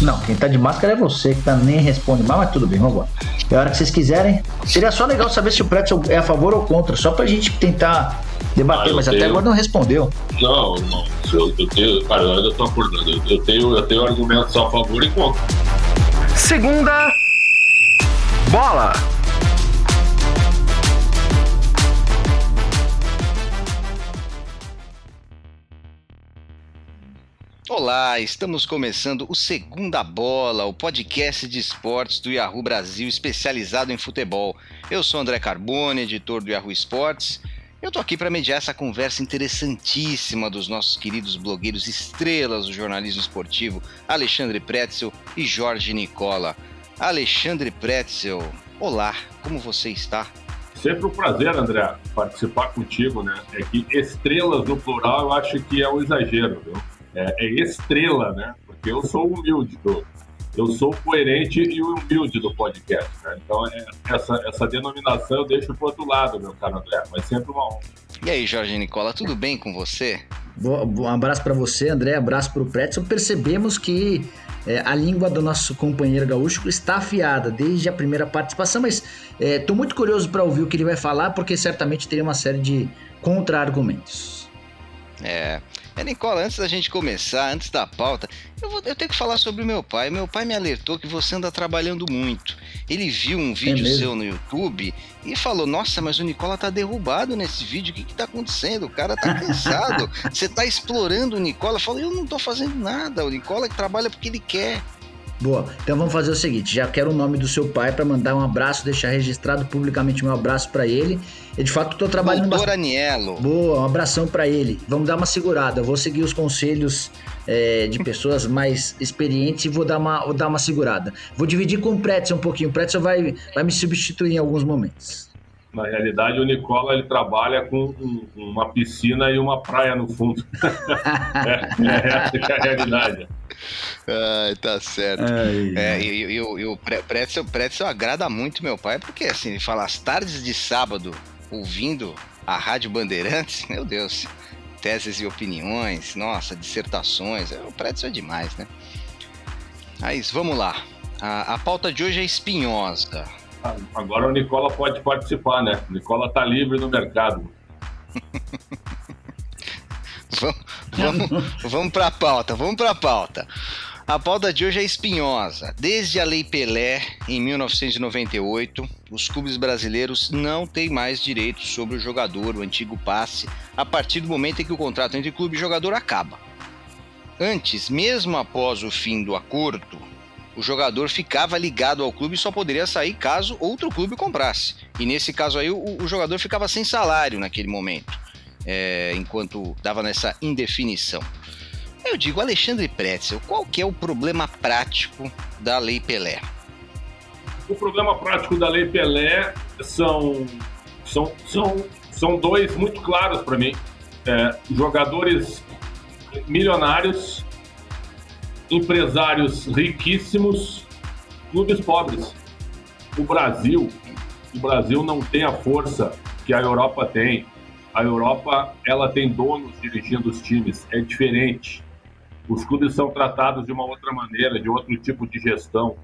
Não, quem tá de máscara é você, que tá nem responde mais, mas tudo bem, vamos embora. É a hora que vocês quiserem. Seria só legal saber se o Pretzel é a favor ou contra, só pra gente tentar debater, ah, mas tenho... até agora não respondeu. Não, não. Eu, eu tenho. Cara, eu ainda tô acordando. Eu tenho, eu tenho argumentos a favor e contra. Segunda bola. Olá, estamos começando o Segunda Bola, o podcast de esportes do Yahoo Brasil especializado em futebol. Eu sou André Carbone, editor do Yahoo Esportes. Eu tô aqui para mediar essa conversa interessantíssima dos nossos queridos blogueiros estrelas do jornalismo esportivo, Alexandre Pretzel e Jorge Nicola. Alexandre Pretzel, olá, como você está? Sempre um prazer, André, participar contigo, né? É que estrelas no plural eu acho que é um exagero, viu? É, é estrela, né? Porque eu sou humilde, do, eu sou coerente e humilde do podcast, né? Então, é, essa, essa denominação eu deixo pro outro lado, meu caro André, mas sempre uma honra. E aí, Jorge Nicola, tudo bem com você? Um abraço para você, André, abraço para o Pretzel. Percebemos que é, a língua do nosso companheiro gaúcho está afiada desde a primeira participação, mas estou é, muito curioso para ouvir o que ele vai falar, porque certamente teria uma série de contra-argumentos. É, é, Nicola, antes da gente começar, antes da pauta, eu, vou, eu tenho que falar sobre o meu pai. Meu pai me alertou que você anda trabalhando muito. Ele viu um vídeo é seu no YouTube e falou: Nossa, mas o Nicola tá derrubado nesse vídeo. O que que tá acontecendo? O cara tá cansado. você tá explorando o Nicola. Eu falei: Eu não tô fazendo nada. O Nicola que trabalha porque ele quer. Boa. Então vamos fazer o seguinte: já quero o nome do seu pai para mandar um abraço, deixar registrado publicamente meu abraço para ele. Eu de fato estou trabalhando Doutor bastante. Anielo. Boa, um abração para ele. Vamos dar uma segurada. Eu vou seguir os conselhos é, de pessoas mais experientes e vou dar uma, vou dar uma segurada. Vou dividir com o Pretzel um pouquinho. O Pretzel vai, vai me substituir em alguns momentos. Na realidade, o Nicola ele trabalha com um, uma piscina e uma praia no fundo. é, é, essa é a realidade. Ai, tá certo. Ai, é, e, o Pretzel, Pretzel agrada muito meu pai, porque assim, ele fala as tardes de sábado ouvindo a Rádio Bandeirantes, meu Deus, teses e opiniões, nossa, dissertações, o Pretzel é demais, né? Mas vamos lá. A, a pauta de hoje é espinhosa. Agora o Nicola pode participar, né? O Nicola tá livre no mercado. vamos, vamos, para a pauta, vamos para a pauta. A pauta de hoje é espinhosa. Desde a Lei Pelé, em 1998, os clubes brasileiros não têm mais direitos sobre o jogador, o antigo passe, a partir do momento em que o contrato entre clube e jogador acaba. Antes, mesmo após o fim do acordo, o jogador ficava ligado ao clube e só poderia sair caso outro clube comprasse. E nesse caso aí, o, o jogador ficava sem salário naquele momento é, enquanto dava nessa indefinição. Eu digo, Alexandre Pretzel, qual que é o problema prático da Lei Pelé? O problema prático da Lei Pelé são, são, são, são dois muito claros para mim. É, jogadores milionários, empresários riquíssimos, clubes pobres. O Brasil, o Brasil não tem a força que a Europa tem, a Europa ela tem donos dirigindo os times, é diferente. Os clubes são tratados de uma outra maneira, de outro tipo de gestão.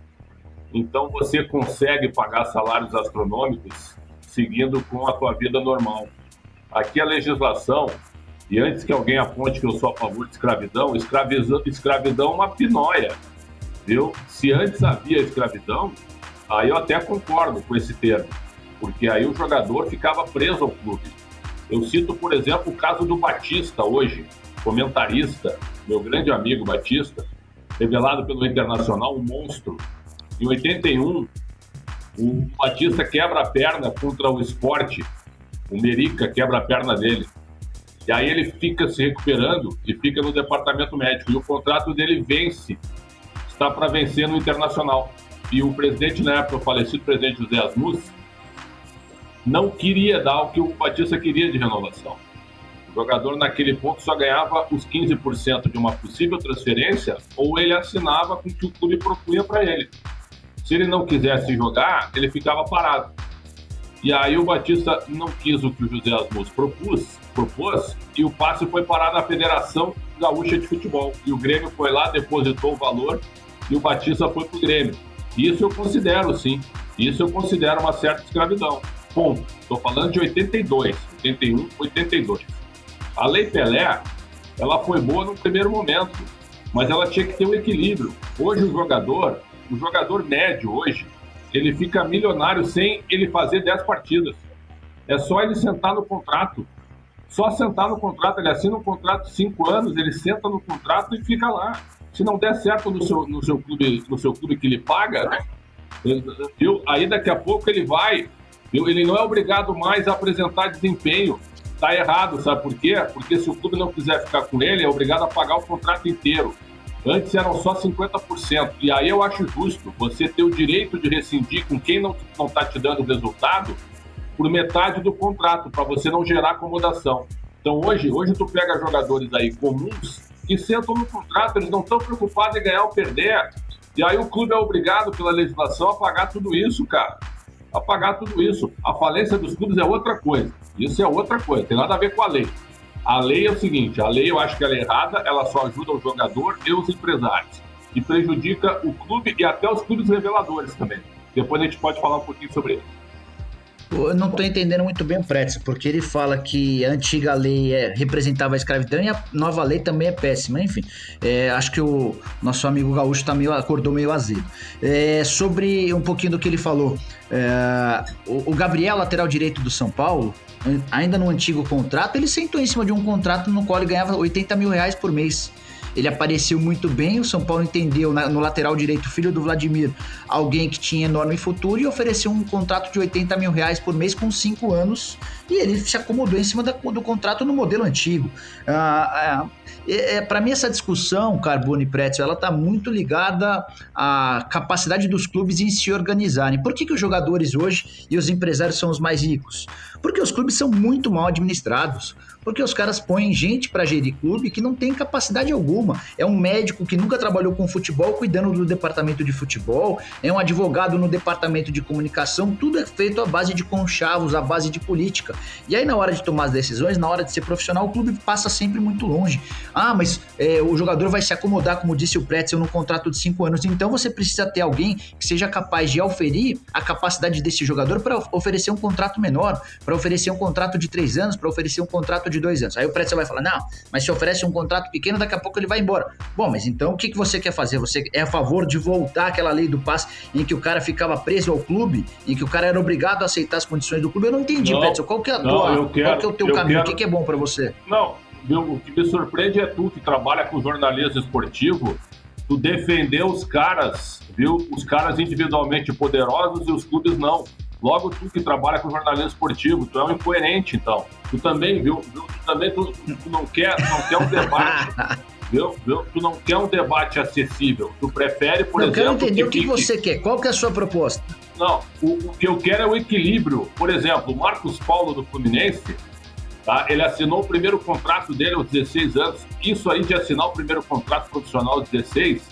Então você consegue pagar salários astronômicos seguindo com a tua vida normal. Aqui a legislação, e antes que alguém aponte que eu sou a favor de escravidão, escravidão, escravidão é uma pinóia, viu? Se antes havia escravidão, aí eu até concordo com esse termo, porque aí o jogador ficava preso ao clube eu cito, por exemplo, o caso do Batista hoje, comentarista, meu grande amigo Batista, revelado pelo Internacional, um monstro. Em 81, o Batista quebra a perna contra o esporte, o Merica quebra a perna dele. E aí ele fica se recuperando e fica no departamento médico. E o contrato dele vence, está para vencer no Internacional. E o presidente, na época, o falecido presidente José Asmus, não queria dar o que o Batista queria de renovação. O jogador, naquele ponto, só ganhava os 15% de uma possível transferência ou ele assinava com o que o clube propunha para ele. Se ele não quisesse jogar, ele ficava parado. E aí o Batista não quis o que o José Asmus propôs, propôs e o passe foi parar na Federação Gaúcha de Futebol. E o Grêmio foi lá, depositou o valor e o Batista foi pro Grêmio. Isso eu considero, sim. Isso eu considero uma certa escravidão. Ponto. Estou falando de 82, 81, 82. A Lei Pelé, ela foi boa no primeiro momento, mas ela tinha que ter um equilíbrio. Hoje o jogador, o jogador médio hoje, ele fica milionário sem ele fazer 10 partidas. É só ele sentar no contrato. Só sentar no contrato, ele assina um contrato de 5 anos, ele senta no contrato e fica lá. Se não der certo no seu, no seu, clube, no seu clube que ele paga, viu? aí daqui a pouco ele vai? Ele não é obrigado mais a apresentar desempenho. Tá errado, sabe por quê? Porque se o clube não quiser ficar com ele, é obrigado a pagar o contrato inteiro. Antes eram só 50%. E aí eu acho justo você ter o direito de rescindir com quem não está te dando resultado por metade do contrato, para você não gerar acomodação. Então hoje, hoje tu pega jogadores aí comuns que sentam no contrato, eles não estão preocupados em ganhar ou perder. E aí o clube é obrigado pela legislação a pagar tudo isso, cara. A pagar tudo isso. A falência dos clubes é outra coisa. Isso é outra coisa, tem nada a ver com a lei. A lei é o seguinte, a lei eu acho que ela é errada, ela só ajuda o jogador e os empresários. E prejudica o clube e até os clubes reveladores também. Depois a gente pode falar um pouquinho sobre isso. Eu não estou entendendo muito bem o Pretzel, porque ele fala que a antiga lei é, representava a escravidão e a nova lei também é péssima. Enfim, é, acho que o nosso amigo Gaúcho tá meio, acordou meio azedo. É, sobre um pouquinho do que ele falou, é, o, o Gabriel, lateral direito do São Paulo, ainda no antigo contrato, ele sentou em cima de um contrato no qual ele ganhava 80 mil reais por mês. Ele apareceu muito bem, o São Paulo entendeu no lateral direito, filho do Vladimir, alguém que tinha enorme futuro e ofereceu um contrato de 80 mil reais por mês com cinco anos e ele se acomodou em cima da, do contrato no modelo antigo. Ah, é, é, Para mim, essa discussão, Carbone e Pretzel, ela está muito ligada à capacidade dos clubes em se organizarem. Por que, que os jogadores hoje e os empresários são os mais ricos? Porque os clubes são muito mal administrados porque os caras põem gente para gerir clube que não tem capacidade alguma. É um médico que nunca trabalhou com futebol cuidando do departamento de futebol, é um advogado no departamento de comunicação, tudo é feito à base de conchavos, à base de política. E aí, na hora de tomar as decisões, na hora de ser profissional, o clube passa sempre muito longe. Ah, mas é, o jogador vai se acomodar, como disse o Pretzel, no contrato de cinco anos. Então você precisa ter alguém que seja capaz de auferir a capacidade desse jogador para oferecer um contrato menor, para oferecer um contrato de três anos, para oferecer um contrato de dois anos. Aí o Pretzel vai falar: não, mas se oferece um contrato pequeno, daqui a pouco ele vai embora. Bom, mas então o que, que você quer fazer? Você é a favor de voltar àquela lei do passe em que o cara ficava preso ao clube, em que o cara era obrigado a aceitar as condições do clube? Eu não entendi, não, Pretzel. Qual que é, a tua, quero, qual que é o teu caminho? Quero... O que, é bom para você? Não, o que me surpreende é tu que trabalha com jornalismo esportivo, tu defender os caras, viu? Os caras individualmente poderosos e os clubes não. Logo, tu que trabalha com jornalismo esportivo, tu é um incoerente, então. Tu também, viu? viu? Tu também tu, tu não, quer, não quer um debate. Tu não quer um debate acessível. Tu prefere, por não, exemplo. Eu quero entender que, o que você quer. Qual que é a sua proposta? Não, o, o que eu quero é o equilíbrio. Por exemplo, o Marcos Paulo do Fluminense, tá? ele assinou o primeiro contrato dele aos 16 anos. Isso aí de assinar o primeiro contrato profissional aos 16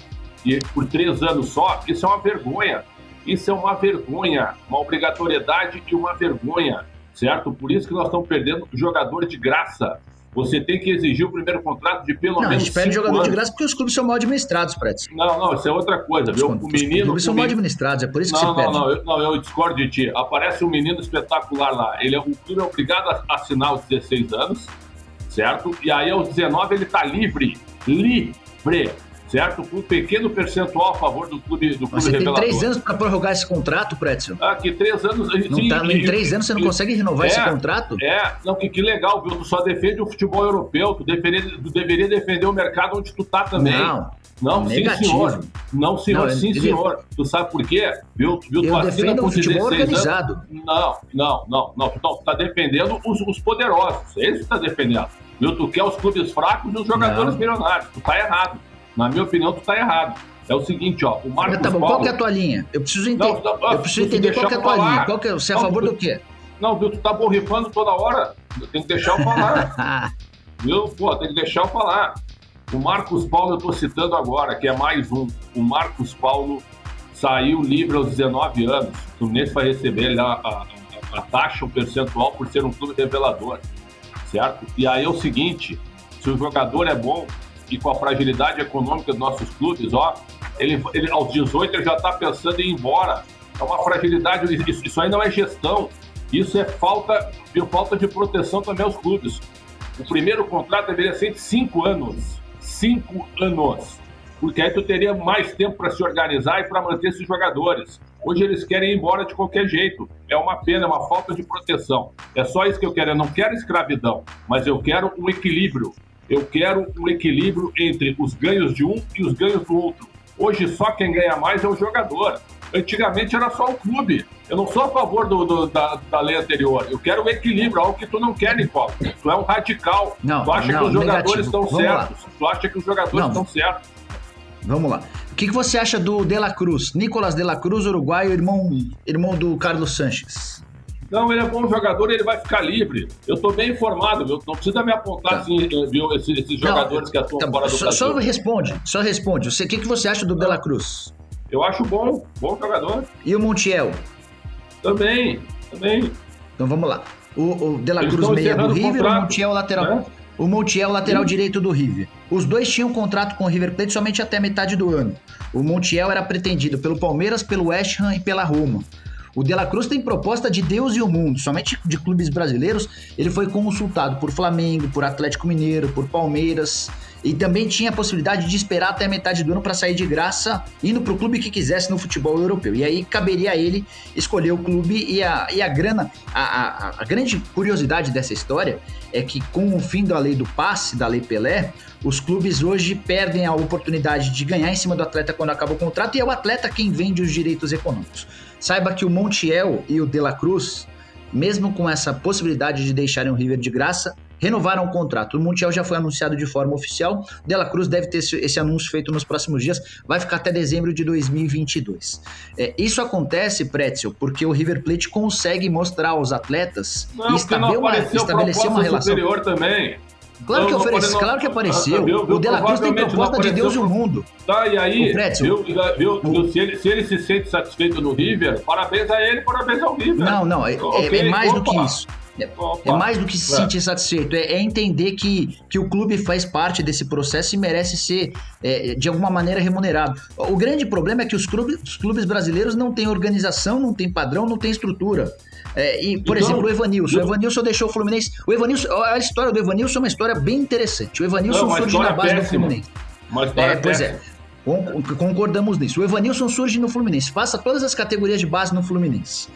e por três anos só, isso é uma vergonha. Isso é uma vergonha, uma obrigatoriedade e uma vergonha, certo? Por isso que nós estamos perdendo jogador de graça. Você tem que exigir o primeiro contrato de pelo não, menos. A gente perde jogador anos. de graça porque os clubes são mal administrados, Prédio. Não, não, isso é outra coisa, viu? O menino. Os clubes são mal administrados, é por isso que não, você não, perde. Não, eu, não, eu discordo de ti. Aparece um menino espetacular lá. Ele é, o clube é obrigado a assinar aos 16 anos, certo? E aí aos 19 ele está livre. Livre certo? Com um pequeno percentual a favor do clube do clube Mas você revelador. tem três anos para prorrogar esse contrato, Prédio? Ah, que três anos... Não sim, tá, em três anos você não consegue renovar é, esse contrato? É, não, que, que legal, viu? Tu só defende o futebol europeu, tu deveria, tu deveria defender o mercado onde tu tá também. Não, não, negativo. sim, senhor. Não, senhor, não, sim, senhor. Tu sabe por quê? Viu? viu eu defendo o futebol organizado. Anos. Não, não, não, não. Tu não, tá defendendo os, os poderosos. É isso que tu tá defendendo. Viu? Tu quer os clubes fracos e os jogadores não. milionários. Tu tá errado. Na minha opinião, tu tá errado. É o seguinte, ó, o Marcos tá bom, Paulo... qual que é a tua linha? Eu preciso entender, não, não, eu preciso entender qual que é a tua falar. linha. Qual que é, você é a favor do quê? Não, viu, tu tá borrifando toda hora. Tem que deixar eu falar. viu? Pô, tem que deixar eu falar. O Marcos Paulo eu tô citando agora, que é mais um. O Marcos Paulo saiu livre aos 19 anos. O Fluminense vai receber a, a, a taxa, o percentual, por ser um clube revelador. Certo? E aí é o seguinte, se o jogador é bom, e com a fragilidade econômica dos nossos clubes, ó, Ele, ele aos 18 ele já está pensando em ir embora. É uma fragilidade, isso, isso aí não é gestão. Isso é falta, falta de proteção também aos clubes. O primeiro contrato deveria ser de cinco anos. Cinco anos. Porque aí tu teria mais tempo para se organizar e para manter esses jogadores. Hoje eles querem ir embora de qualquer jeito. É uma pena, é uma falta de proteção. É só isso que eu quero. Eu não quero escravidão, mas eu quero um equilíbrio. Eu quero um equilíbrio entre os ganhos de um e os ganhos do outro. Hoje só quem ganha mais é o jogador. Antigamente era só o clube. Eu não sou a favor do, do da, da, lei anterior. Eu quero o equilíbrio, algo que tu não quer, Nicola. Tu é um radical. Não, tu acha não, que os jogadores negativo. estão Vamos certos. lá. Tu acha que os jogadores Não. estão certos. Vamos lá. O que, que você acha do De La Cruz? Nicolas De La Cruz, uruguaio, irmão, irmão do Carlos Sanches. Não, ele é bom jogador ele vai ficar livre. Eu estou bem informado, viu? Não precisa me apontar Tá. assim, viu, esses, esses jogadores que atuam Tá, fora do só, Brasil. só responde, só responde. O que, que você acha do De La Cruz? Eu acho bom, bom jogador. E o Montiel? Também, também. Então vamos lá. O, o De La Cruz meia do o River, o contrato, Montiel lateral. né? O Montiel lateral Sim. direito do River. Os dois tinham contrato com o River Plate somente até metade do ano. O Montiel era pretendido pelo Palmeiras, pelo West Ham e pela Roma. O De La Cruz tem proposta de Deus e o mundo, somente de clubes brasileiros. Ele foi consultado por Flamengo, por Atlético Mineiro, por Palmeiras. E também tinha a possibilidade de esperar até a metade do ano para sair de graça, indo para o clube que quisesse no futebol europeu. E aí caberia a ele escolher o clube e a, e a grana. A, a, a grande curiosidade dessa história é que com o fim da lei do passe, da lei Pelé, os clubes hoje perdem a oportunidade de ganhar em cima do atleta quando acaba o contrato e é o atleta quem vende os direitos econômicos. Saiba que o Montiel e o De La Cruz, mesmo com essa possibilidade de deixarem o River de graça, renovaram o contrato. O Montiel já foi anunciado de forma oficial, o De La Cruz deve ter esse, anúncio feito nos próximos dias, vai ficar até dezembro de 2022. É, isso acontece, Pretzel, porque o River Plate consegue mostrar aos atletas Não, e estabelecer uma, apareceu estabelecer uma relação. superior também. Claro que, Não, oferece, claro que apareceu. Ah, viu, viu, o De La Cruz tem proposta de Deus e o apareceu. mundo. Tá, e aí, O Pretzel. viu, O- se, ele, se ele se sente satisfeito no River, parabéns a ele, parabéns ao River. Não, não, é, é- Ok, é mais do opa. que isso. Opa. É mais do que se É. sentir satisfeito, é, é entender que, que o clube faz parte desse processo e merece ser, é, de alguma maneira, remunerado. O grande problema é que os clubes, os clubes brasileiros não têm organização, não têm padrão, não têm estrutura. É, e, por Então, exemplo, o Evanilson. O eu- Evanilson deixou o Fluminense. O Evanilson, a história do Evanilson é uma história bem interessante. O Evanilson Não, surge na base do péssima. Fluminense. Uma história É, pois é. péssima. Concordamos nisso. O Evanilson surge no Fluminense, passa todas as categorias de base no Fluminense.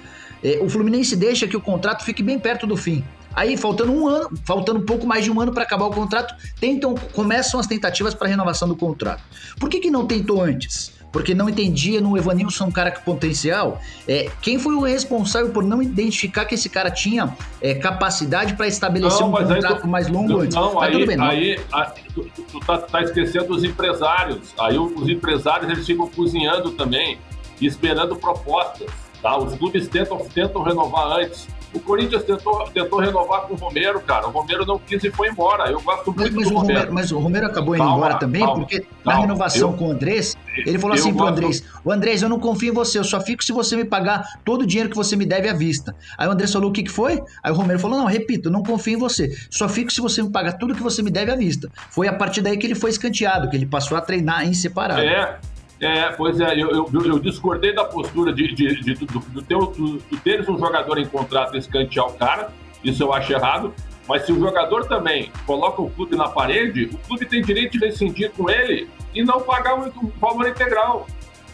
É, o Fluminense deixa que o contrato fique bem perto do fim. Aí, faltando um ano, faltando um pouco mais de um ano para acabar o contrato, tentam, começam as tentativas para renovação do contrato. Por que, que não tentou antes? Porque não entendia no Evanilson um cara com potencial. É, quem foi o responsável por não identificar que esse cara tinha é, capacidade para estabelecer Não, um contrato tu- mais longo antes? Não, Mas aí, tudo bem, não. aí a- tu, tu- tá, tá esquecendo os empresários. Aí os empresários eles ficam cozinhando também, e esperando propostas. Tá? Os clubes tentam, tentam renovar antes. O Corinthians tentou, tentou renovar com o Romero, cara. O Romero não quis e foi embora. Eu gosto Mas, muito mas do o Romero. Romero, mas o Romero acabou indo Calma, embora também, calma, porque na calma. renovação Eu- com o Andrés, ele falou assim pro Andrés: O Andrés, eu não confio em você, eu só fico se você me pagar todo o dinheiro que você me deve à vista. Aí o Andrés falou: o que, que foi? Aí o Romero falou: não, repito, eu não confio em você, só fico se você me pagar tudo que você me deve à vista. Foi a partir daí que ele foi escanteado, que ele passou a treinar em separado. É, é, pois é, eu, eu, eu discordei da postura de, de, de, do, do, teu, do, do teres um jogador em contrato e escantear o cara, isso eu acho errado. Mas se o jogador também coloca o clube na parede, o clube tem direito de rescindir com ele e não pagar o, o valor integral.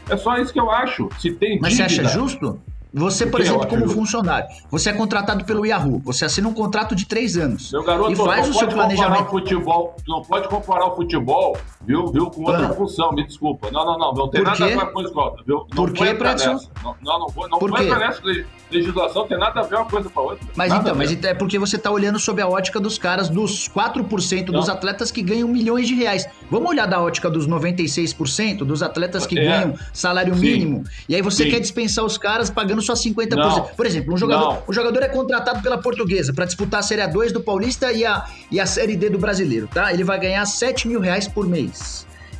É só isso que eu acho. Se tem Mas você acha justo? Você, por exemplo, como justo? funcionário, você é contratado pelo Yahoo, você assina um contrato de três anos. Meu garoto, e faz não o seu planejamento. o futebol, não pode comparar o futebol, viu, viu, com outra Ah. função, me desculpa. Não, não, não, não tem Por nada quê? a ver com isso, viu? Não Por Predson? nessa. Não, não, não vou, não Por nessa leg- legislação, tem nada a ver uma coisa com a outra. Mas Nada então, a mas é porque você tá olhando sob a ótica dos caras, dos 4% dos Não. atletas que ganham milhões de reais. Vamos olhar da ótica dos 96% dos atletas que É. ganham salário Sim. mínimo. E aí você Sim. quer dispensar os caras pagando só 50%. Não. Por exemplo, um jogador, o jogador é contratado pela portuguesa para disputar a Série A2 do Paulista e a, e a Série D do brasileiro, tá? Ele vai ganhar 7 mil reais por mês.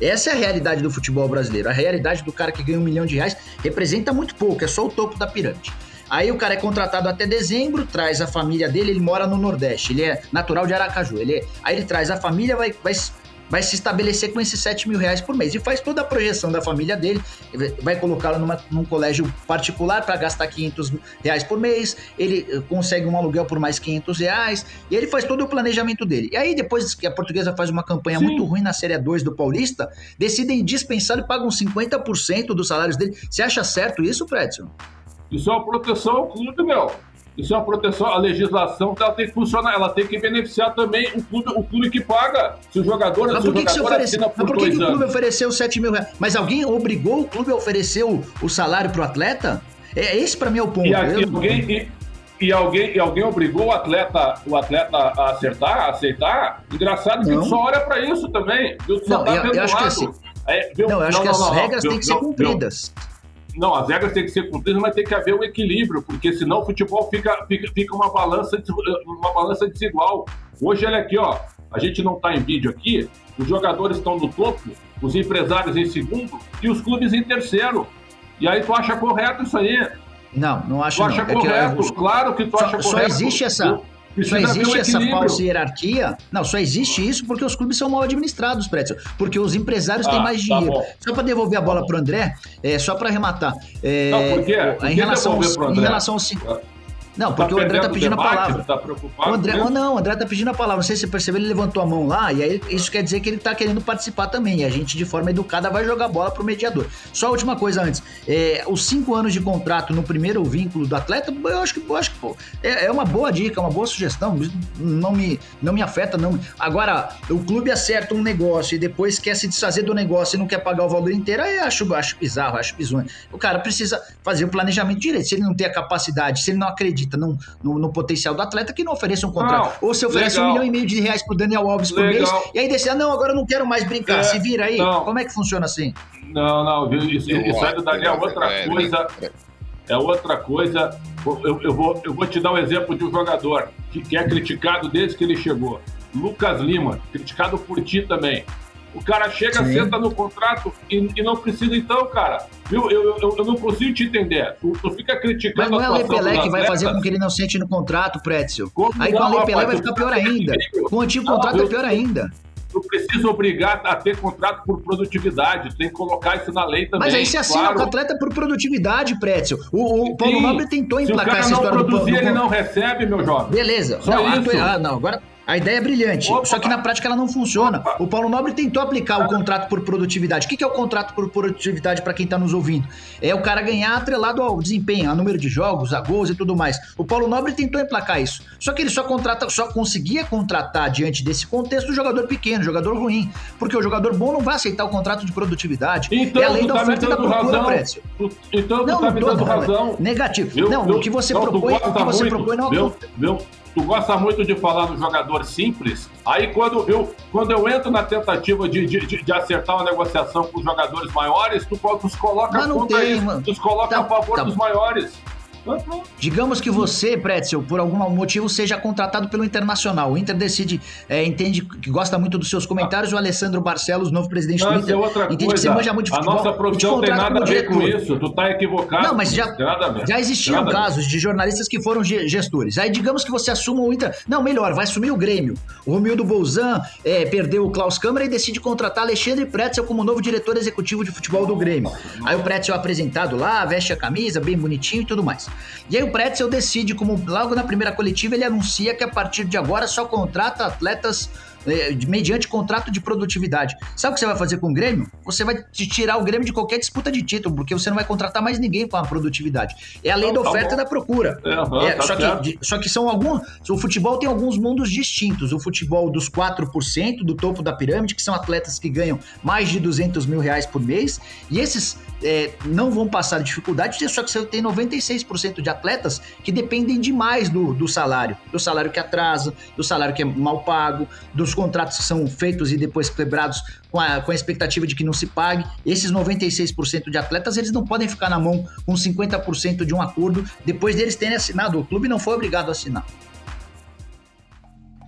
Essa é a realidade do futebol brasileiro. A realidade do cara que ganha um milhão de reais representa muito pouco, é só o topo da pirâmide. Aí o cara é contratado até dezembro, traz a família dele, ele mora no Nordeste, ele é natural de Aracaju. Ele é- aí ele traz a família, vai, vai, vai se estabelecer com esses 7 mil reais por mês. E faz toda a projeção da família dele, vai colocá-lo num colégio particular para gastar 500 reais por mês, ele eh, consegue um aluguel por mais 500 reais, e ele faz todo o planejamento dele. E aí, depois que a portuguesa faz uma campanha Sim. muito ruim na Série 2 do Paulista, decidem dispensar e pagam 50% dos salários dele. Você acha certo isso, Fredson? Isso é uma proteção ao clube, meu. Isso é uma proteção, a legislação ela tem que funcionar, ela tem que beneficiar também o clube, o clube que paga. Se o jogador, mas por que, que você ofereceu? Mas por que, que o clube ofereceu 7 mil reais? Mas alguém obrigou o clube a oferecer o, o salário pro atleta? É, esse para mim é o ponto. E, aqui, alguém, e, e, alguém, e alguém obrigou o atleta, o atleta a acertar, a aceitar? Engraçado que só olha para isso também. Não, tá eu, eu acho que assim. É, viu? não, eu acho não, que não, as regras têm que ser cumpridas. Não, as regras têm que ser cumpridas, mas tem que haver um equilíbrio, porque senão o futebol fica, fica, fica uma, balança, uma balança desigual. Hoje, olha aqui, ó, a gente não está em vídeo aqui, os jogadores estão no topo, os empresários em segundo e os clubes em terceiro. E aí tu acha correto isso aí? Não, não acho tu acha não. correto, é que, claro que tu só, acha correto. Só existe essa... Precisa só existe um essa falsa hierarquia. Não, só existe isso porque os clubes são mal administrados, Pretzel. Porque os empresários ah, têm mais tá dinheiro. Tá só para devolver a bola tá para o André, é, só para arrematar. É, não, por quê? Por em, relação aos, em relação aos. Não, tá porque tá o André tá pedindo debate, a palavra. Tá preocupado o André, oh, não, o André tá pedindo a palavra. Não sei se você percebeu, ele levantou a mão lá, e aí isso quer dizer que ele tá querendo participar também. E a gente, de forma educada, vai jogar bola pro mediador. Só a última coisa antes. É, os cinco anos de contrato no primeiro vínculo do atleta, eu acho que, eu acho que pô, é, é, uma boa dica, uma boa sugestão. Não me, não me afeta, não. Agora, o clube acerta um negócio e depois quer se desfazer do negócio e não quer pagar o valor inteiro, aí acho, acho bizarro, acho bizonho. O cara precisa fazer o planejamento direito. Se ele não tem a capacidade, se ele não acredita, não, não no potencial do atleta que não ofereça um contrato. Não, Ou se oferece legal. um milhão e meio de reais pro Daniel Alves por legal. mês, e aí decide, ah, não, agora eu não quero mais brincar, é, se vira aí. Não. Como é que funciona assim? Não, não, viu? Isso, isso aí do Daniel é outra é, coisa. É outra coisa. Eu, eu, vou, eu vou te dar um exemplo de um jogador que, que é criticado desde que ele chegou. Lucas Lima, criticado por ti também. O cara chega, Sim. senta no contrato e, e, não precisa, então, cara. Viu? Eu, eu, eu não consigo te entender. Tu, tu fica criticando Mas não é a Lei Pelé que vai fazer com que ele não sente no contrato, Pretzel. Aí com a Lei Pelé vai ficar pior ainda. Com o antigo contrato é pior ainda. Tu precisa obrigar a ter contrato por produtividade, tem que colocar isso na lei também. Mas aí você assina claro. com o atleta por produtividade, Pretzel. O, o Paulo Nobre tentou emplacar essa história do Se o cara não produzir, ele não recebe, meu jovem. Beleza. Só não, isso. Ah, não, agora a ideia é brilhante, Opa. só que na prática ela não funciona. O Paulo Nobre tentou aplicar o contrato por produtividade. O que é o contrato por produtividade para quem está nos ouvindo? É o cara ganhar atrelado ao desempenho, a número de jogos, a gols e tudo mais. O Paulo Nobre tentou emplacar isso. Só que ele só contrata, só conseguia contratar diante desse contexto o jogador pequeno, jogador ruim, porque o jogador bom não vai aceitar o contrato de produtividade. Então, é a lei da tá oferta da procura, Précio. Então, não, tá me dando razão. Negativo. Viu, não, viu, o que você não, propõe, o que você muito, propõe não viu, viu, tu gosta muito de falar do jogador simples, aí quando eu, quando eu entro na tentativa de, de, de acertar uma negociação com os jogadores maiores, tu, tu coloca, contra tem, isso, tu coloca tá, a favor tá. dos maiores. Digamos que você, Pretzel, por algum motivo seja contratado pelo Internacional. O Inter decide, é, entende que gosta muito dos seus comentários. O Alessandro Barcelos, novo presidente não, do Inter, é outra entende coisa. que você manja muito de futebol. A nossa profissão tem nada a ver com isso. Tu tá equivocado. Não, mas já, já existiam casos de jornalistas que foram gestores. Aí digamos que você assuma o Inter. Não, melhor, vai assumir o Grêmio. O Romildo Bolzan é, perdeu o Klaus Câmara e decide contratar Alexandre Pretzel como novo diretor executivo de futebol do Grêmio. Aí o Pretzel é apresentado lá, veste a camisa, bem bonitinho e tudo mais. E aí o Pretzel decide, como logo na primeira coletiva, ele anuncia que a partir de agora só contrata atletas mediante contrato de produtividade. Sabe o que você vai fazer com o Grêmio? Você vai tirar o Grêmio de qualquer disputa de título, porque você não vai contratar mais ninguém com a produtividade. É a lei da tá oferta tá e da procura. É, uhum, é, tá só, que, só que são alguns. O futebol tem alguns mundos distintos. O futebol dos 4% do topo da pirâmide, que são atletas que ganham mais de 200 mil reais por mês, e esses é, não vão passar dificuldade, só que você tem 96% de atletas que dependem demais do, do salário. Do salário que atrasa, do salário que é mal pago, dos contratos que são feitos e depois quebrados com a, com a expectativa de que não se pague. Esses 96% de atletas, eles não podem ficar na mão com 50% de um acordo depois deles terem assinado. O clube não foi obrigado a assinar.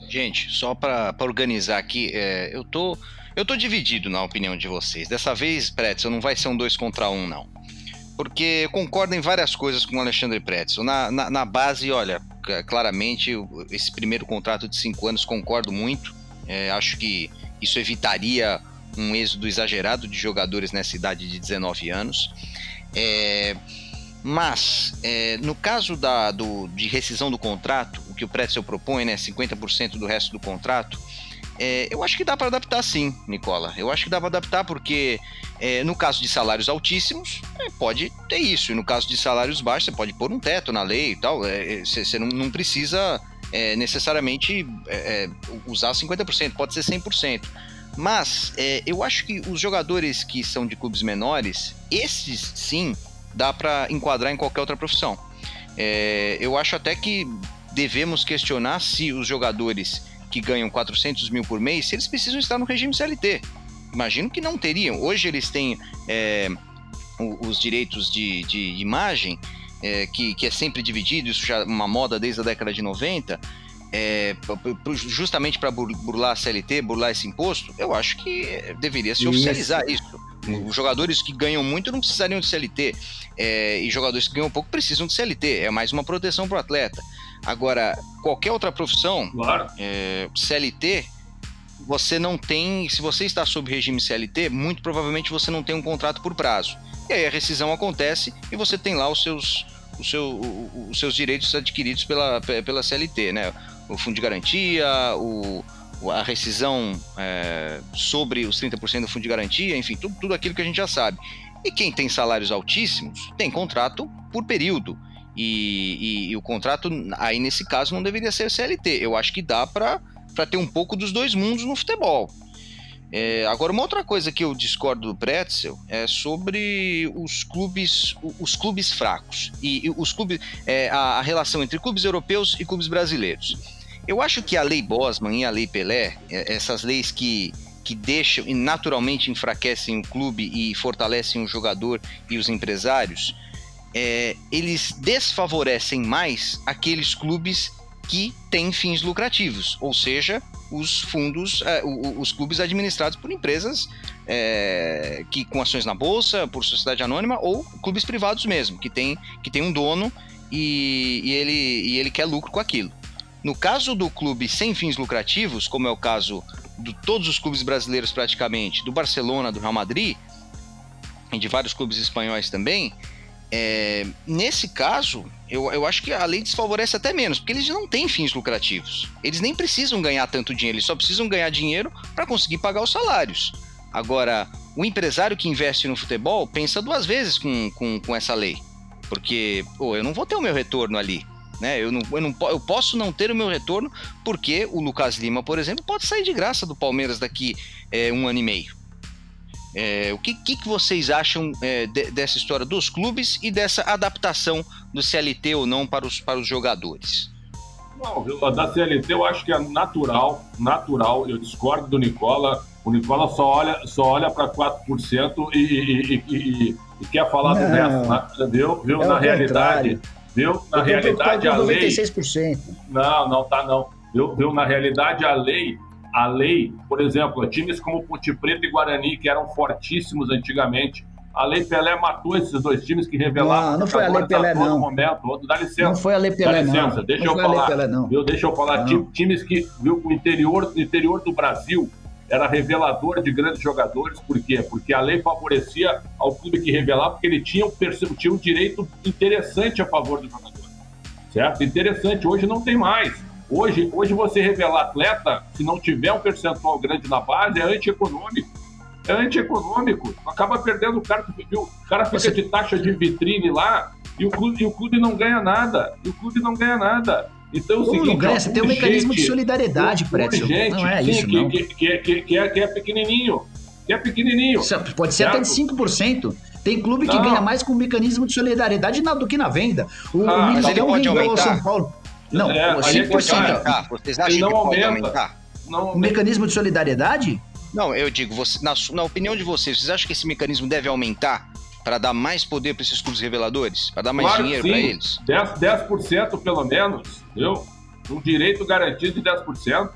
Gente, só para organizar aqui, é, eu tô eu tô dividido na opinião de vocês. Dessa vez, Pretzel, não vai ser um dois contra um, não. Porque eu concordo em várias coisas com o Alexandre Pretzel. Na, na, na base, olha, claramente, esse primeiro contrato de cinco anos concordo muito. É, acho que isso evitaria um êxodo exagerado de jogadores nessa idade de 19 anos. É, mas, é, no caso da, do, de rescisão do contrato, o que o Pretzel propõe, né, 50% do resto do contrato, é, eu acho que dá para adaptar sim, Nicola. Eu acho que dá para adaptar porque, é, no caso de salários altíssimos, é, pode ter isso. E no caso de salários baixos, você pode pôr um teto na lei e tal. É, é, você, não, não, precisa é, necessariamente usar 50%, pode ser 100%. Mas eu acho que os jogadores que são de clubes menores, esses sim, dá para enquadrar em qualquer outra profissão. eu acho até que devemos questionar se os jogadores que ganham 400 mil por mês, se eles precisam estar no regime CLT. Imagino que não teriam. Hoje eles têm é, os direitos de, de imagem, é, que, que é sempre dividido, isso já é uma moda desde a década de 90, é, justamente para burlar a CLT, burlar esse imposto, eu acho que deveria se isso. oficializar isso. Os jogadores que ganham muito não precisariam de CLT, é, e jogadores que ganham pouco precisam de CLT, é mais uma proteção para o atleta. Agora, qualquer outra profissão, claro. é, CLT, você não tem. Se você está sob regime CLT, muito provavelmente você não tem um contrato por prazo. E aí a rescisão acontece e você tem lá os seus, os, seu, os seus direitos adquiridos pela, pela CLT, né? O fundo de garantia, o, a rescisão é, sobre os 30% do fundo de garantia, enfim, tudo, tudo aquilo que a gente já sabe. E quem tem salários altíssimos tem contrato por período. E, e, e, o contrato, aí nesse caso, não deveria ser CLT. Eu acho que dá para ter um pouco dos dois mundos no futebol. É, agora, uma outra coisa que eu discordo do Pretzel é sobre os clubes, os clubes fracos e, e os clubes, é, a, a, relação entre clubes europeus e clubes brasileiros. Eu acho que a lei Bosman e a lei Pelé, é, essas leis que, que deixam e naturalmente enfraquecem o clube e fortalecem o jogador e os empresários, é, eles desfavorecem mais aqueles clubes que têm fins lucrativos, ou seja, os fundos, é, os clubes administrados por empresas é, que com ações na bolsa, por sociedade anônima ou clubes privados mesmo, que tem, que tem um dono e, e, ele, e ele quer lucro com aquilo. No caso do clube sem fins lucrativos, como é o caso de todos os clubes brasileiros praticamente, do Barcelona, do Real Madrid e de vários clubes espanhóis também, é, nesse caso, eu, eu acho que a lei desfavorece até menos, porque eles não têm fins lucrativos. Eles nem precisam ganhar tanto dinheiro, eles só precisam ganhar dinheiro para conseguir pagar os salários. Agora, o empresário que investe no futebol pensa duas vezes com, com, com essa lei. Porque, pô, eu não vou ter o meu retorno ali. Né? Eu, não, eu, não, eu posso não ter o meu retorno porque o Lucas Lima, por exemplo, pode sair de graça do Palmeiras daqui é, um ano e meio. É, o que, que, que, vocês acham é, de, dessa história dos clubes e dessa adaptação do CLT ou não para os, para os jogadores? Não, da CLT eu acho que é natural, natural. Eu discordo do Nicola. O Nicola só olha, só olha para 4% e, e, e, e, quer falar não, do resto. Né? Viu? Viu? É na realidade. Viu? Na realidade, a lei. 96%. Não, não tá não. Viu? Viu? Na realidade, a lei a lei, por exemplo, times como Ponte Preta e Guarani, que eram fortíssimos antigamente, a Lei Pelé matou esses dois times que revelaram. Não, não foi a Lei Pelé, não. Momento. Dá licença. Não foi a Lei Pelé, Dá licença, não. deixa não eu falar. Pelé, não. Viu? Deixa eu falar. Não. Times que, viu, o interior, o interior do Brasil era revelador de grandes jogadores. Por quê? Porque a lei favorecia ao clube que revelava, porque ele tinha um, tinha um direito interessante a favor do jogador. Certo? Interessante. Hoje não tem mais. Hoje, hoje você revelar atleta, se não tiver um percentual grande na base, é antieconômico. É antieconômico. Acaba perdendo o cara, viu? O cara fica você... de taxa de vitrine lá e o, clube, e o clube não ganha nada. E o clube não ganha nada. Então, o seguinte, não ganha? Você tem um mecanismo de solidariedade, Prédio. Não é isso, que, não. Que, que, que, que, é, que é pequenininho. Que é pequenininho. Pode ser certo? até de 5%. Tem clube que não. ganha mais com o mecanismo de solidariedade do que na venda. O, ah, o vendeu ao São Paulo. Não, é, 5%. Aumentar. Vocês acham não que pode aumenta. aumentar? Não o mecanismo de solidariedade? Não, eu digo, você, na, na opinião de vocês, vocês acham que esse mecanismo deve aumentar para dar mais poder para esses clubes reveladores? Para dar mais claro dinheiro para eles? 10%, 10 pelo menos, viu? Um direito garantido de 10%.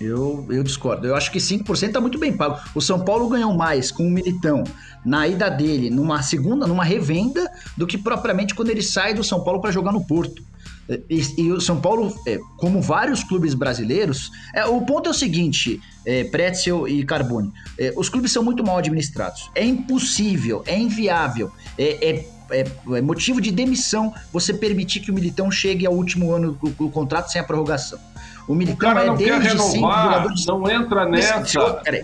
Eu, eu discordo. Eu acho que 5% está muito bem pago. O São Paulo ganhou mais com o Militão na ida dele, numa segunda, numa revenda, do que propriamente quando ele sai do São Paulo para jogar no Porto. E, e o São Paulo, é, como vários clubes brasileiros, é, o ponto é o seguinte, é, Pretzel e Carbone, é, os clubes são muito mal administrados. É impossível, é inviável, é, é, é, é motivo de demissão você permitir que o Militão chegue ao último ano do, do contrato sem a prorrogação. O Militão é não quer renovar, de... não entra nessa,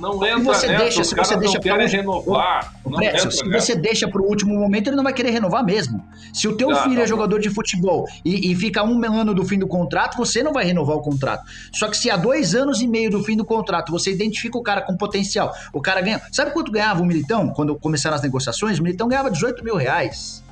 não entra você nessa, deixa, se você deixa para renovar. O, o, se você deixa para o último momento, ele não vai querer renovar mesmo. Se o teu tá, filho tá é jogador de futebol e, e, fica um ano do fim do contrato, você não vai renovar o contrato. Só que se há dois anos e meio do fim do contrato, você identifica o cara com potencial, o cara ganha... Sabe quanto ganhava o Militão quando começaram as negociações? O Militão ganhava 18 mil reais.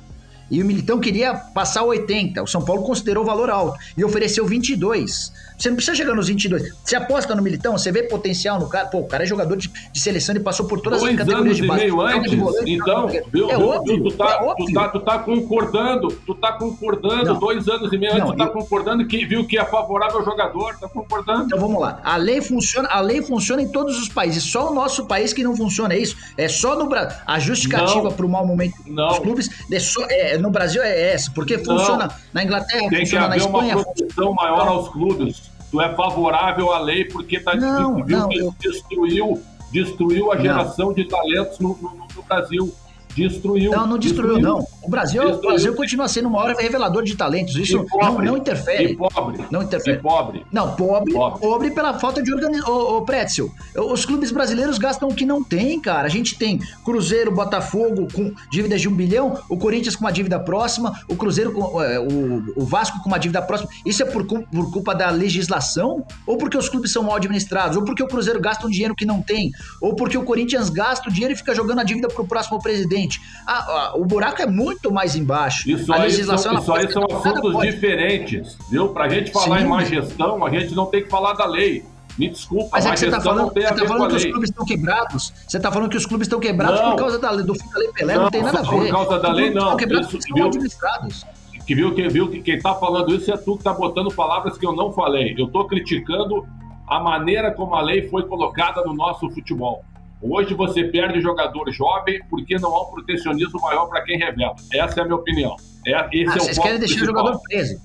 E o Militão queria passar 80. O São Paulo considerou o valor alto e ofereceu 22. Você não precisa chegar nos 22. Você aposta no Militão, você vê potencial no cara. Pô, o cara é jogador de, de seleção e passou por todas Dois as categorias de base. Meio antes, volante, então, viu, é, óbvio, tu, tá, é óbvio. Tu, tá, tu tá concordando, tu tá concordando, não. dois anos e meio antes, não, tu tá eu... concordando que viu que é favorável ao jogador, tá concordando. Então vamos lá. A lei funciona, a lei funciona em todos os países. Só o nosso país que não funciona, é isso. É só no Brasil. A justificativa para o mau momento não. dos clubes é só, é, no Brasil é essa, porque funciona na Inglaterra, Tem funciona na Espanha. Tem que haver uma proteção maior aos clubes tu é favorável à lei porque tá, não, viu não, que eu... destruiu, destruiu a geração não. de talentos no, no, no Brasil. Destruiu. Não, não destruiu, destruiu. não. O Brasil, o Brasil continua sendo o maior revelador de talentos. Isso pobre, não, não, interfere. E pobre. Não interfere. E pobre. Não, pobre, pobre, pobre pela falta de organização. Ô, ô, Pretzel, os clubes brasileiros gastam o que não tem, cara. A gente tem Cruzeiro, Botafogo com dívidas de um bilhão, o Corinthians com uma dívida próxima, o Cruzeiro com. É, o, o Vasco com uma dívida próxima. Isso é por, por culpa da legislação? Ou porque os clubes são mal administrados? Ou porque o Cruzeiro gasta um dinheiro que não tem? Ou porque o Corinthians gasta o dinheiro e fica jogando a dívida pro próximo presidente? Ah, o buraco é muito mais embaixo. Isso a legislação aí são, isso aí são assuntos pode. diferentes, viu? Para a gente falar Sim. em má gestão, a gente não tem que falar da lei. Me desculpa, mas é que você está falando, você tá falando que os clubes estão quebrados. Você está falando que os clubes estão quebrados não. por causa da, do fim da lei Pelé, não, não tem nada a ver. Por causa da lei, não. Quebrados isso, viu, administrados. Que viu, que viu que quem está falando isso é tu que está botando palavras que eu não falei. Eu estou criticando a maneira como a lei foi colocada no nosso futebol. Hoje você perde jogador jovem porque não há um protecionismo maior para quem revela. Essa é a minha opinião. É, esse ah, é vocês querem deixar principal. o jogador preso.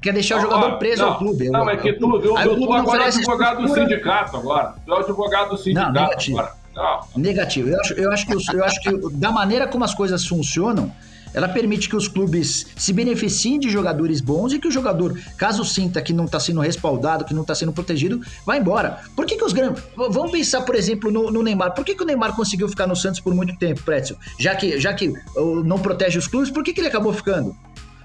Quer deixar o jogador preso não, ao clube. Não, é que tu, viu, tu, tu agora é advogado do sindicato agora. Tu é advogado do sindicato não, negativo. agora. Não. Negativo. Eu acho, eu, acho que, eu acho que da maneira como as coisas funcionam, ela permite que os clubes se beneficiem de jogadores bons e que o jogador, caso sinta que não está sendo respaldado, que não está sendo protegido, vá embora. Por que, que os grandes. Vamos pensar, por exemplo, no, no, Neymar. Por que, que o Neymar conseguiu ficar no Santos por muito tempo, Pretzel? Já que, já que uh, não protege os clubes, por que, que ele acabou ficando?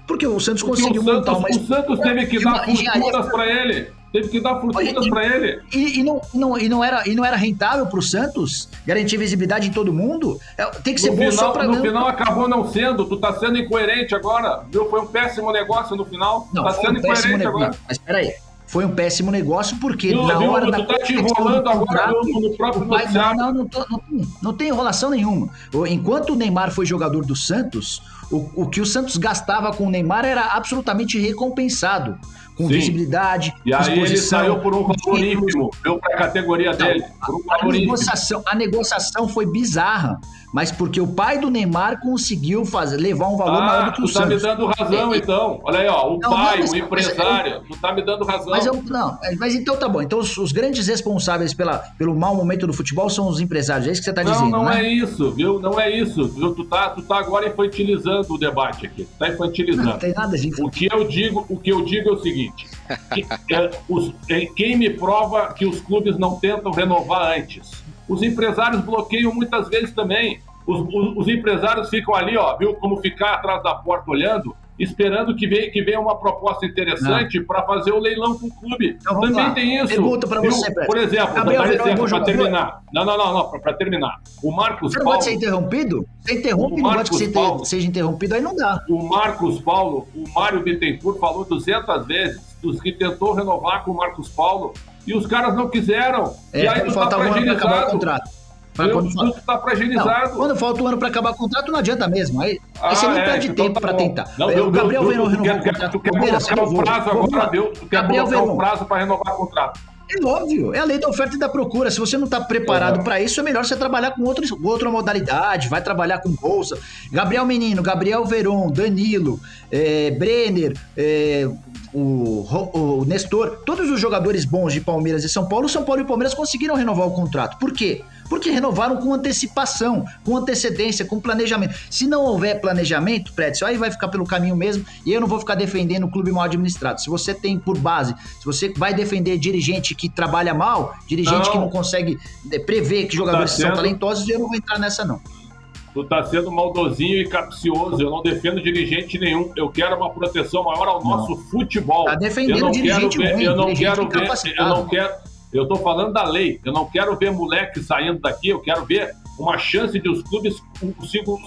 Porque o Santos Porque conseguiu o Santos, montar uma. O Santos teve que dar fortunas para ele. Teve que dar fortunas para ele. E, e, não, não, e, não era, e não era rentável para o Santos garantir visibilidade em todo mundo? É, tem que ser no bom final, só para No não... final acabou não sendo. Tu tá sendo incoerente agora. Viu? Foi um péssimo negócio no final. Não, tá sendo um incoerente agora. Mas peraí. Foi um péssimo negócio porque não, na hora tu da. Tu tá te enrolando agora no, no próprio pai, Não, não, não, tô, não, não tem enrolação nenhuma. Enquanto o Neymar foi jogador do Santos, o, o que o Santos gastava com o Neymar era absolutamente recompensado com Sim. visibilidade. E aí ele saiu por um valor ínfimo, deu para a categoria dele. Um a, negociação, a negociação foi bizarra, mas porque o pai do Neymar conseguiu fazer, levar um valor ah, maior do que o Santos. Tu tá me dando razão, é, então. Olha aí, ó, o não, pai, não, o empresário, eu, tu tá me dando razão. Mas eu, não, mas então tá bom. Então os, os, grandes responsáveis pela, pelo mau momento do futebol são os empresários, é isso que você tá dizendo, Não, não né? é isso, viu? Não é isso. Tu, tá, tu tá agora infantilizando o debate aqui. Tá infantilizando. Não, tem nada de O que eu digo, o que eu digo é o seguinte, que, é, os, é, quem me prova que os clubes não tentam renovar antes? Os empresários bloqueiam muitas vezes também. Os, os, os, empresários ficam ali, ó, viu como ficar atrás da porta olhando, esperando que venha, que venha uma proposta interessante para fazer o leilão com o clube. Então, Também lá. tem isso. Pergunta para você, Por exemplo, para terminar. Não, não, não, não para terminar. O Marcos você Paulo. Pode ser interrompido? Você interrompe, não pode que você Paulo, seja interrompido, aí não dá. O Marcos Paulo, o Mário Bittencourt falou 200 vezes dos que tentou renovar com o Marcos Paulo e os caras não quiseram. É, e aí não tá fragilizado. Mas quando tudo está fragilizado. Não, quando falta um ano para acabar o contrato, não adianta mesmo. Aí, ah, aí você não é, perde então tempo tá para tentar. Não, o Gabriel Verão renovou o contrato. Tu quer colocar o prazo agora, viu? Tu quer colocar o prazo para renovar o contrato. É óbvio, é a lei da oferta e da procura. Se você não está preparado uhum. para isso, é melhor você trabalhar com outra modalidade, vai trabalhar com bolsa. Gabriel Menino, Gabriel Veron, Danilo, é, Brenner, é, o, o Nestor, todos os jogadores bons de Palmeiras e São Paulo, São Paulo e Palmeiras conseguiram renovar o contrato. Por quê? Porque renovaram com antecipação, com antecedência, com planejamento. Se não houver planejamento, Prédio, aí vai ficar pelo caminho mesmo e eu não vou ficar defendendo o clube mal administrado. Se você tem por base, se você vai defender dirigente que trabalha mal, dirigente não. que não consegue eh, prever que jogadores tá são talentosos, eu não vou entrar nessa não. Tu tá sendo maldosinho e capcioso. Eu não defendo dirigente nenhum. Eu quero uma proteção maior ao nosso não. futebol. Tá defendendo eu não dirigente quero ver, ruim, eu não quero ver, eu não quero eu estou falando da lei. Eu não quero ver moleque saindo daqui, eu quero ver uma chance de os clubes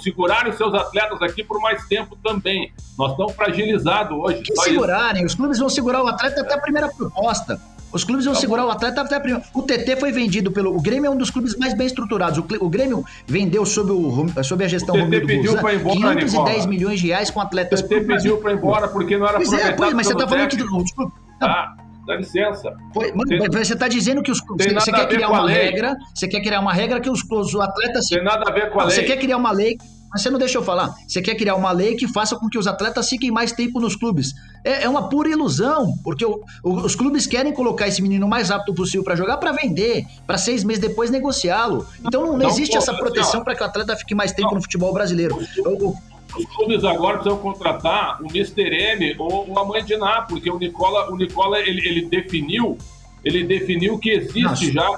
segurarem seus atletas aqui por mais tempo também. Nós estamos fragilizados hoje. Que segurarem? Isso. Os clubes vão segurar o atleta até a primeira proposta. Os clubes vão tá segurar o atleta até a primeira. O TT foi vendido pelo. O Grêmio é um dos clubes mais bem estruturados. O, o Grêmio vendeu sob, o, sob a gestão do TT pediu para ir embora, 510 Nicola. milhões de reais com atletas. O TT pediu para ir embora porque não era pois é, pois, mas você está falando que. Desculpa, ah. Dá licença. Foi, mano, tem, você está dizendo que os você, você quer criar uma regra, você quer criar uma regra que os, os atletas. Tem nada a ver com a lei. Você quer criar uma lei mas você não deixa eu falar. Você quer criar uma lei que faça com que os atletas fiquem mais tempo nos clubes. É, é uma pura ilusão, porque o, o, os clubes querem colocar esse menino o mais rápido possível para jogar, para vender, para seis meses depois negociá-lo. Então não, não, existe essa proteção para que o atleta fique mais tempo não. no futebol brasileiro. O, os clubes agora precisam contratar o Mr. M ou a mãe de Ná, porque o Nicola, o Nicola ele, ele definiu, ele definiu que existe Nossa. já,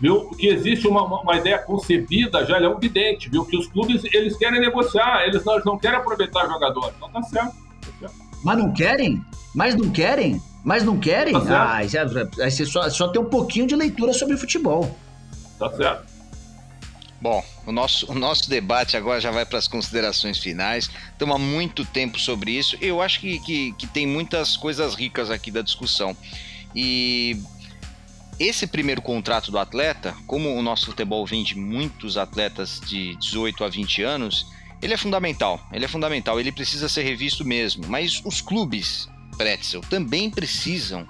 viu, que existe uma, uma ideia concebida já, ele é um vidente, viu, que os clubes eles querem negociar, eles não, eles não querem aproveitar jogador. Então tá certo, tá certo. Mas não querem? Mas não querem? Mas não querem? Tá ah, aí você só, só tem um pouquinho de leitura sobre futebol. Tá certo. Bom, o nosso, o nosso debate agora já vai para as considerações finais. Estamos há muito tempo sobre isso. Eu acho que, que, que tem muitas coisas ricas aqui da discussão. E esse primeiro contrato do atleta, como o nosso futebol vende muitos atletas de 18 a 20 anos, ele é fundamental. Ele é fundamental, ele precisa ser revisto mesmo. Mas os clubes, Pretzel, também precisam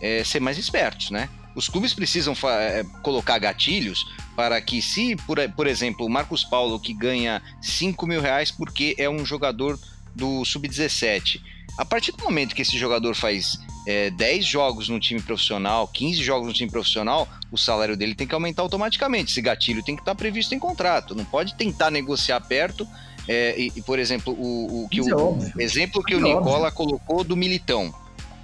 é, ser mais espertos, né? Os clubes precisam é, colocar gatilhos para que, se, por, por exemplo, o Marcos Paulo, que ganha 5 mil reais porque é um jogador do Sub-17, a partir do momento que esse jogador faz é, 10 jogos no time profissional, 15 jogos no time profissional, o salário dele tem que aumentar automaticamente. Esse gatilho tem que estar previsto em contrato. Não pode tentar negociar perto. É, e, e, por exemplo, o, o que o, é o exemplo que o é Nicola colocou do Militão.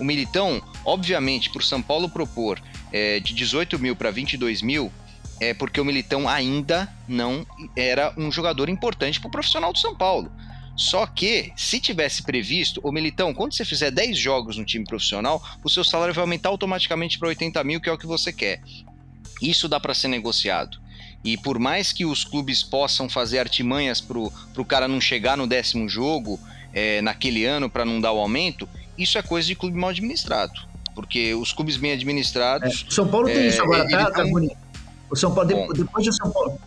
O Militão, obviamente, por São Paulo propor é, de 18 mil para 22 mil, é porque o Militão ainda não era um jogador importante para o profissional do São Paulo. Só que, se tivesse previsto, o Militão, quando você fizer 10 jogos no time profissional, o seu salário vai aumentar automaticamente para 80 mil, que é o que você quer. Isso dá para ser negociado. E por mais que os clubes possam fazer artimanhas para o cara não chegar no décimo jogo é, naquele ano para não dar o aumento, isso é coisa de clube mal administrado. Porque os clubes bem administrados. É, São Paulo tem é, isso agora, tá, tá bonito. O São Paulo, Bom. depois de São Paulo,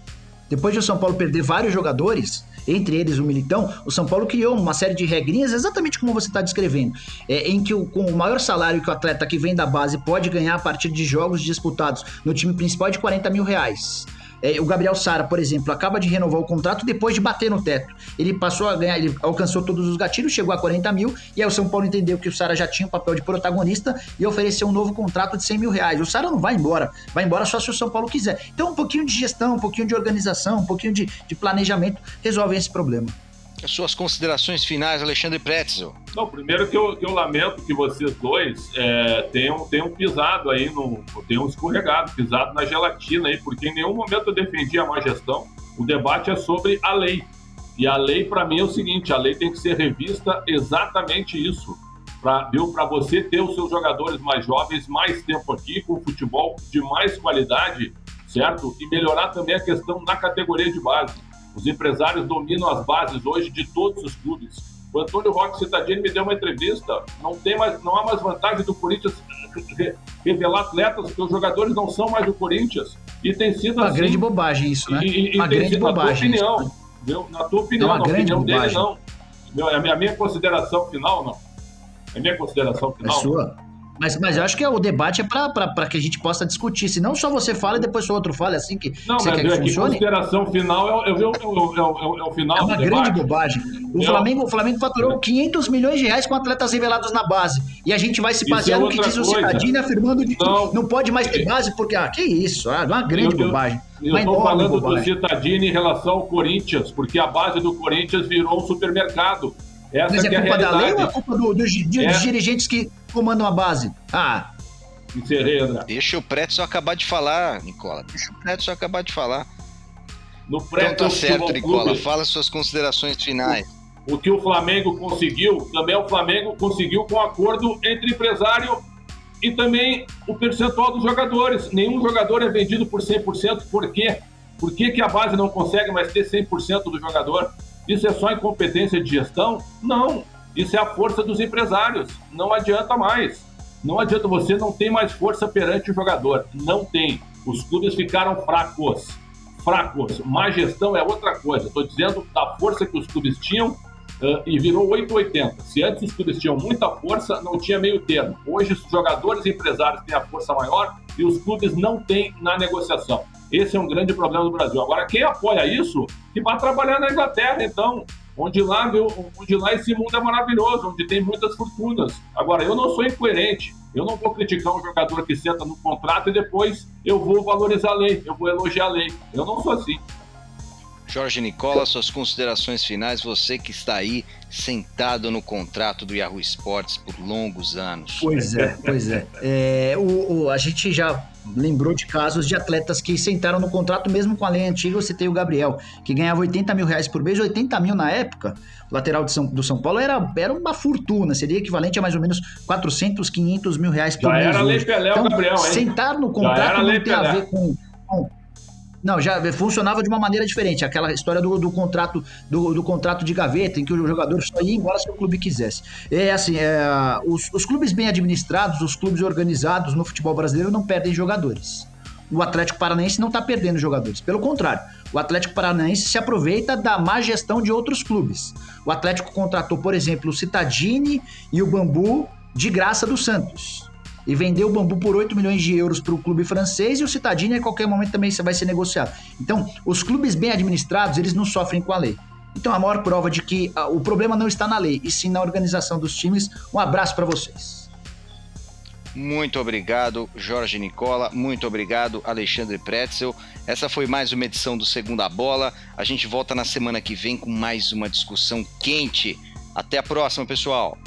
depois de o São Paulo perder vários jogadores, entre eles o Militão, o São Paulo criou uma série de regrinhas, exatamente como você está descrevendo, é, em que o, com o maior salário que o atleta que vem da base pode ganhar a partir de jogos disputados no time principal é de 40 mil reais. É, o Gabriel Sara, por exemplo, acaba de renovar o contrato depois de bater no teto. Ele passou a ganhar, ele alcançou todos os gatilhos, chegou a 40 mil, e aí o São Paulo entendeu que o Sara já tinha o papel de protagonista e ofereceu um novo contrato de 100 mil reais. O Sara não vai embora, vai embora só se o São Paulo quiser. Então, um pouquinho de gestão, um pouquinho de organização, um pouquinho de, de planejamento resolvem esse problema. As suas considerações finais, Alexandre Pretzel. Não, primeiro que eu, que eu lamento que vocês dois é, tenham, tenham pisado aí, no, tenham escorregado, pisado na gelatina aí, porque em nenhum momento eu defendi a má gestão. O debate é sobre a lei. E a lei, para mim, é o seguinte: a lei tem que ser revista exatamente isso. Para você ter os seus jogadores mais jovens mais tempo aqui, com futebol de mais qualidade, certo? E melhorar também a questão na categoria de base. Os empresários dominam as bases hoje de todos os clubes. O Antônio Roque Cittadini me deu uma entrevista. Não tem mais, não há mais vantagem do Corinthians revelar atletas, porque os jogadores não são mais do Corinthians. E tem sido uma assim. grande bobagem isso, né? E, e, uma grande sido, bobagem. Na tua opinião, isso, na tua opinião, é na opinião bobagem. dele, não. Meu, é a minha, a minha consideração final, não. É minha consideração final. É sua. Mas, mas eu acho que o debate é para que a gente possa discutir. Se não só você fala e depois só outro fala, é assim que não, você quer é que funcione. consideração final é, é, é, é, o final É uma grande bobagem. O Flamengo, o Flamengo faturou 500 milhões de reais com atletas revelados na base. E a gente vai se basear no que diz o Citadini, afirmando que não, não pode mais ter base, porque, ah, que isso, ah, uma grande bobagem. Eu estou falando bobagem. do Citadini em relação ao Corinthians, porque a base do Corinthians virou um supermercado. Essa Mas é, é culpa da lei ou é culpa do, do, do, é. dos dirigentes que comandam a base? Ah. Deixa o Pretzel acabar de falar, Nicola. Deixa o Pretzel acabar de falar. No então tá certo, Nicola. Clube, Fala suas considerações finais. O, o que o Flamengo conseguiu, também o Flamengo conseguiu com acordo entre empresário e também o percentual dos jogadores. Nenhum jogador é vendido por 100%. Por quê? Por que, que a base não consegue mais ter 100% do jogador? Isso é só incompetência de gestão? Não. Isso é a força dos empresários. Não adianta mais. Não adianta, você não tem mais força perante o jogador. Não tem. Os clubes ficaram fracos. Fracos. Má gestão é outra coisa. Estou dizendo da força que os clubes tinham uh, e virou 880. Se antes os clubes tinham muita força, não tinha meio termo. Hoje os jogadores e empresários têm a força maior e os clubes não têm na negociação. Esse é um grande problema do Brasil. Agora, quem apoia isso, que vai trabalhar na Inglaterra, então, onde lá, viu, onde lá esse mundo é maravilhoso, onde tem muitas fortunas. Agora, eu não sou incoerente. Eu não vou criticar um jogador que senta no contrato e depois eu vou valorizar a lei, eu vou elogiar a lei. Eu não sou assim. Jorge Nicola, suas considerações finais, você que está aí sentado no contrato do Yahoo Sports por longos anos. Pois é, pois é. é o, o, a gente já lembrou de casos de atletas que sentaram no contrato mesmo com a lei antiga. Você tem o Gabriel, que ganhava 80 mil reais por mês, 80 mil na época. O lateral de São, do São Paulo era, era uma fortuna, seria equivalente a mais ou menos 400, 500 mil reais por já mês. Era. Lei Pelé, então, Gabriel, hein? sentar no contrato não tem Pelé. a ver com não, já funcionava de uma maneira diferente. Aquela história do, do contrato do, do, contrato de gaveta, em que o jogador só ia embora se o clube quisesse. É assim, é, os, os clubes bem administrados, os clubes organizados no futebol brasileiro não perdem jogadores. O Atlético Paranaense não está perdendo jogadores. Pelo contrário, o Atlético Paranaense se aproveita da má gestão de outros clubes. O Atlético contratou, por exemplo, o Citadini e o Bambu de graça do Santos e vendeu o bambu por 8 milhões de euros para o clube francês e o Citadini a qualquer momento também vai ser negociado. Então, os clubes bem administrados, eles não sofrem com a lei. Então, a maior prova de que ah, o problema não está na lei, e sim na organização dos times. Um abraço para vocês. Muito obrigado, Jorge Nicola. Muito obrigado, Alexandre Pretzel. Essa foi mais uma edição do Segunda Bola. A gente volta na semana que vem com mais uma discussão quente. Até a próxima, pessoal.